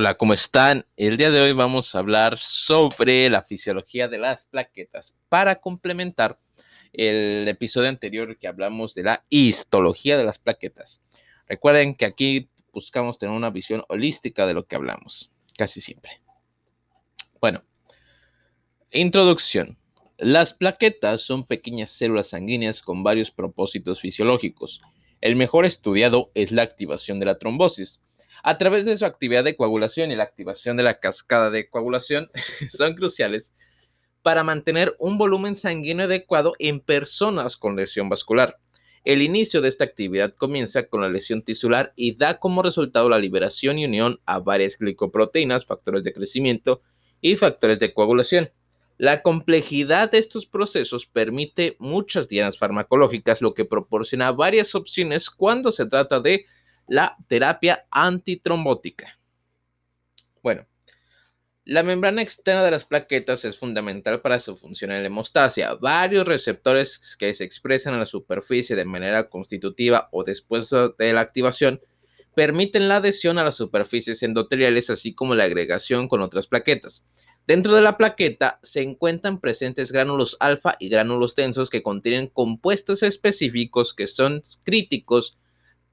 Hola, ¿cómo están? El día de hoy vamos a hablar sobre la fisiología de las plaquetas para complementar el episodio anterior que hablamos de la histología de las plaquetas. Recuerden que aquí buscamos tener una visión holística de lo que hablamos, casi siempre. Bueno, introducción. Las plaquetas son pequeñas células sanguíneas con varios propósitos fisiológicos. El mejor estudiado es la activación de la trombosis a través de su actividad de coagulación y la activación de la cascada de coagulación, son cruciales para mantener un volumen sanguíneo adecuado en personas con lesión vascular. El inicio de esta actividad comienza con la lesión tisular y da como resultado la liberación y unión a varias glicoproteínas, factores de crecimiento y factores de coagulación. La complejidad de estos procesos permite muchas dianas farmacológicas, lo que proporciona varias opciones cuando se trata de la terapia antitrombótica. Bueno, la membrana externa de las plaquetas es fundamental para su función en la hemostasia. Varios receptores que se expresan en la superficie de manera constitutiva o después de la activación permiten la adhesión a las superficies endoteliales, así como la agregación con otras plaquetas. Dentro de la plaqueta se encuentran presentes gránulos alfa y gránulos densos que contienen compuestos específicos que son críticos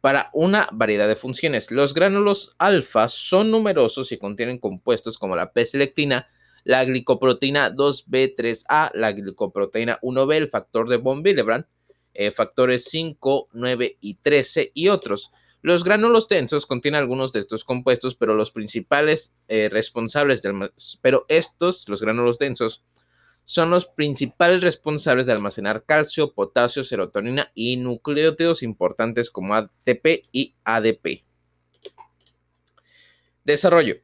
para una variedad de funciones. Los gránulos alfa son numerosos y contienen compuestos como la P-selectina, la glicoproteína 2B3A, la glicoproteína 1B, el factor de von Willebrand, eh, factores 5, 9 y 13 y otros. Los gránulos densos contienen algunos de estos compuestos, pero los principales eh, responsables del, pero estos, los gránulos densos, son los principales responsables de almacenar calcio, potasio, serotonina y nucleótidos importantes como ATP y ADP. Desarrollo.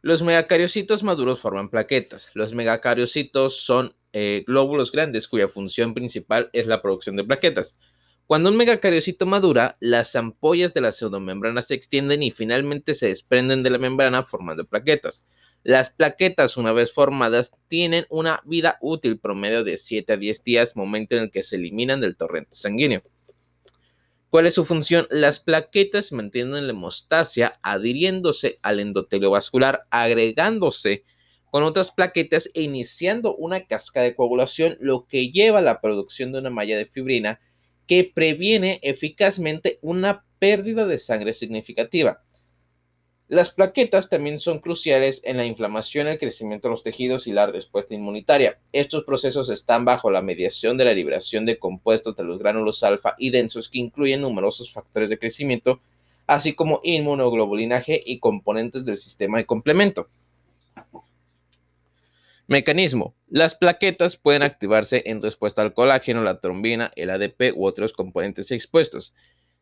Los megacariocitos maduros forman plaquetas. Los megacariocitos son eh, glóbulos grandes cuya función principal es la producción de plaquetas. Cuando un megacariocito madura, las ampollas de la pseudomembrana se extienden y finalmente se desprenden de la membrana formando plaquetas. Las plaquetas, una vez formadas, tienen una vida útil promedio de 7 a 10 días, momento en el que se eliminan del torrente sanguíneo. ¿Cuál es su función? Las plaquetas mantienen la hemostasia adhiriéndose al endotelio vascular, agregándose con otras plaquetas e iniciando una cascada de coagulación, lo que lleva a la producción de una malla de fibrina que previene eficazmente una pérdida de sangre significativa. Las plaquetas también son cruciales en la inflamación, el crecimiento de los tejidos y la respuesta inmunitaria. Estos procesos están bajo la mediación de la liberación de compuestos de los gránulos alfa y densos que incluyen numerosos factores de crecimiento, así como inmunoglobulina y componentes del sistema de complemento. Mecanismo. Las plaquetas pueden activarse en respuesta al colágeno, la trombina, el ADP u otros componentes expuestos.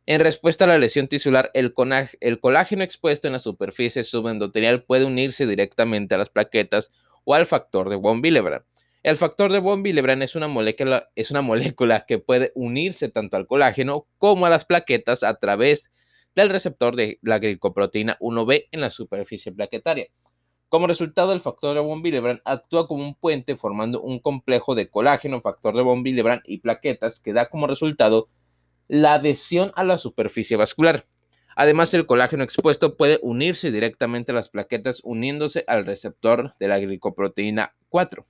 En respuesta a la lesión tisular, el, colágeno expuesto en la superficie subendotelial puede unirse directamente a las plaquetas o al factor de von Willebrand. El factor de von Willebrand es una, molécula, es una molécula que puede unirse tanto al colágeno como a las plaquetas a través del receptor de la glicoproteína 1B en la superficie plaquetaria. Como resultado, el factor de von Willebrand actúa como un puente formando un complejo de colágeno, factor de von Willebrand y plaquetas que da como resultado la adhesión a la superficie vascular. Además, el colágeno expuesto puede unirse directamente a las plaquetas uniéndose al receptor de la glicoproteína 4.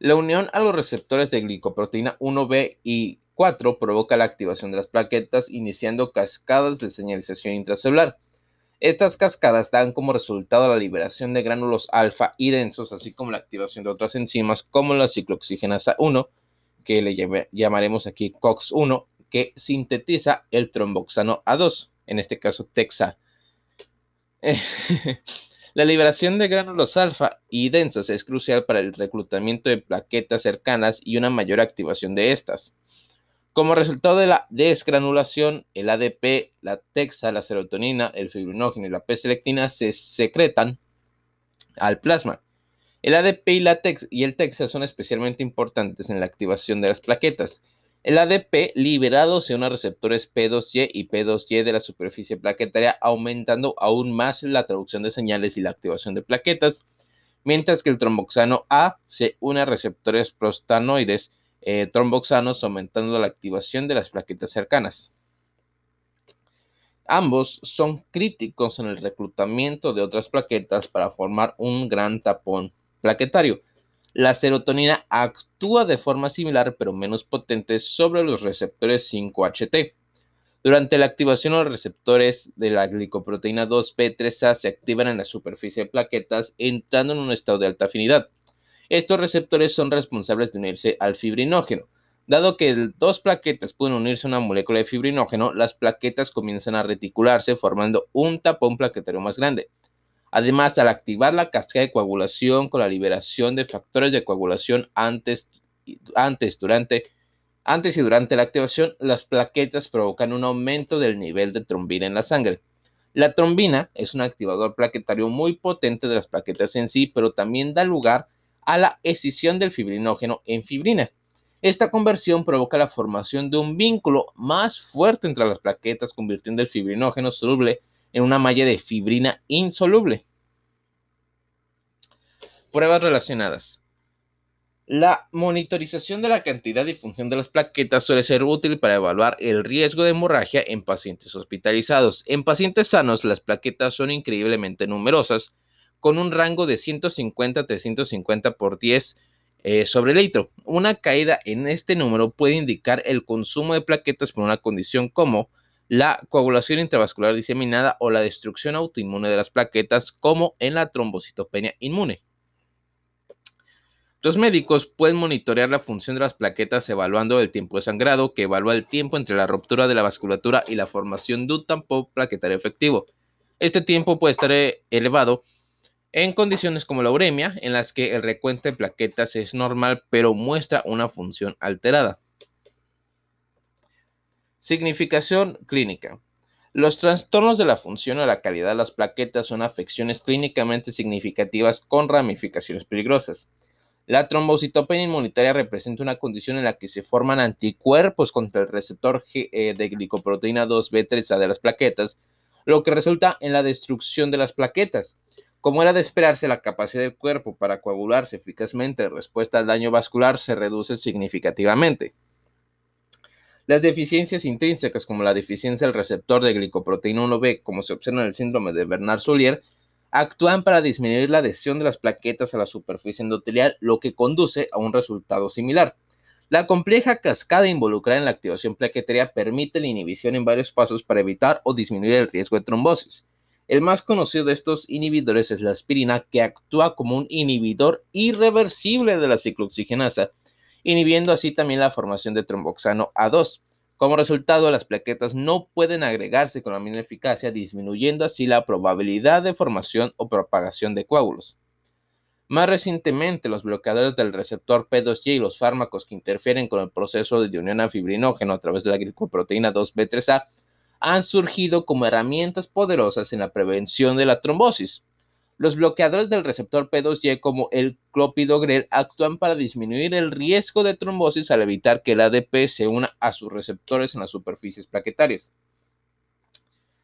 La unión a los receptores de glicoproteína 1B y 4 provoca la activación de las plaquetas, iniciando cascadas de señalización intracelular. Estas cascadas dan como resultado la liberación de gránulos alfa y densos, así como la activación de otras enzimas como la ciclooxigenasa 1, que le llamaremos aquí COX-1, que sintetiza el tromboxano A2, en este caso TEXA. La liberación de gránulos alfa y densos es crucial para el reclutamiento de plaquetas cercanas y una mayor activación de estas. Como resultado de la desgranulación, el ADP, la TEXA, la serotonina, el fibrinógeno y la P-selectina se secretan al plasma. El ADP y, la y el TEXA son especialmente importantes en la activación de las plaquetas. El ADP liberado se une a receptores P2Y y P2Y de la superficie plaquetaria, aumentando aún más la traducción de señales y la activación de plaquetas, mientras que el tromboxano A se une a receptores prostanoides eh, tromboxanos, aumentando la activación de las plaquetas cercanas. Ambos son críticos en el reclutamiento de otras plaquetas para formar un gran tapón plaquetario. La serotonina actúa de forma similar pero menos potente sobre los receptores 5HT. Durante la activación, los receptores de la glicoproteína 2B3A se activan en la superficie de plaquetas entrando en un estado de alta afinidad. Estos receptores son responsables de unirse al fibrinógeno, Dado que dos plaquetas pueden unirse a una molécula de fibrinógeno, las plaquetas comienzan a reticularse formando un tapón plaquetario más grande. Además, al activar la cascada de coagulación con la liberación de factores de coagulación antes, antes, durante, antes y durante la activación, las plaquetas provocan un aumento del nivel de trombina en la sangre. La trombina es un activador plaquetario muy potente de las plaquetas en sí, pero también da lugar a la escisión del fibrinógeno en fibrina. Esta conversión provoca la formación de un vínculo más fuerte entre las plaquetas, convirtiendo el fibrinógeno soluble en una malla de fibrina insoluble. Pruebas relacionadas. La monitorización de la cantidad y función de las plaquetas suele ser útil para evaluar el riesgo de hemorragia en pacientes hospitalizados. En pacientes sanos, las plaquetas son increíblemente numerosas, con un rango de 150 a 350 por 10 eh, sobre litro. Una caída en este número puede indicar el consumo de plaquetas por una condición como la coagulación intravascular diseminada o la destrucción autoinmune de las plaquetas, como en la trombocitopenia inmune. Los médicos pueden monitorear la función de las plaquetas evaluando el tiempo de sangrado, que evalúa el tiempo entre la ruptura de la vasculatura y la formación de un tampón plaquetario efectivo. Este tiempo puede estar eh, elevado en condiciones como la uremia, en las que el recuento de plaquetas es normal pero muestra una función alterada. Significación clínica. Los trastornos de la función o la calidad de las plaquetas son afecciones clínicamente significativas con ramificaciones peligrosas. La trombocitopenia inmunitaria representa una condición en la que se forman anticuerpos contra el receptor eh, de glicoproteína 2B3A de las plaquetas, lo que resulta en la destrucción de las plaquetas. Como era de esperarse, la capacidad del cuerpo para coagularse eficazmente en respuesta al daño vascular se reduce significativamente. Las deficiencias intrínsecas, como la deficiencia del receptor de glicoproteína 1B, como se observa en el síndrome de Bernard-Soulier, actúan para disminuir la adhesión de las plaquetas a la superficie endotelial, lo que conduce a un resultado similar. La compleja cascada involucrada en la activación plaquetaria permite la inhibición en varios pasos para evitar o disminuir el riesgo de trombosis. El más conocido de estos inhibidores es la aspirina, que actúa como un inhibidor irreversible de la ciclooxigenasa, inhibiendo así también la formación de tromboxano A2. Como resultado, las plaquetas no pueden agregarse con la misma eficacia, disminuyendo así la probabilidad de formación o propagación de coágulos. Más recientemente, los bloqueadores del receptor P2Y y los fármacos que interfieren con el proceso de unión a fibrinógeno a través de la glicoproteína 2B3A han surgido como herramientas poderosas en la prevención de la trombosis. Los bloqueadores del receptor P2Y como el clopidogrel actúan para disminuir el riesgo de trombosis al evitar que el ADP se una a sus receptores en las superficies plaquetarias.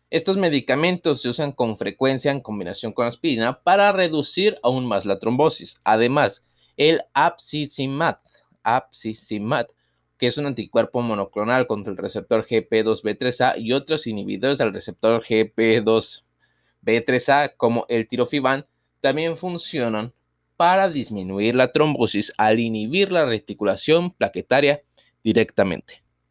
Estos medicamentos se usan con frecuencia en combinación con aspirina para reducir aún más la trombosis. Además, el apsizimat que es un anticuerpo monoclonal contra el receptor GP2B3A y otros inhibidores del receptor GP2B3A como el tirofiban, también funcionan para disminuir la trombosis al inhibir la reticulación plaquetaria directamente.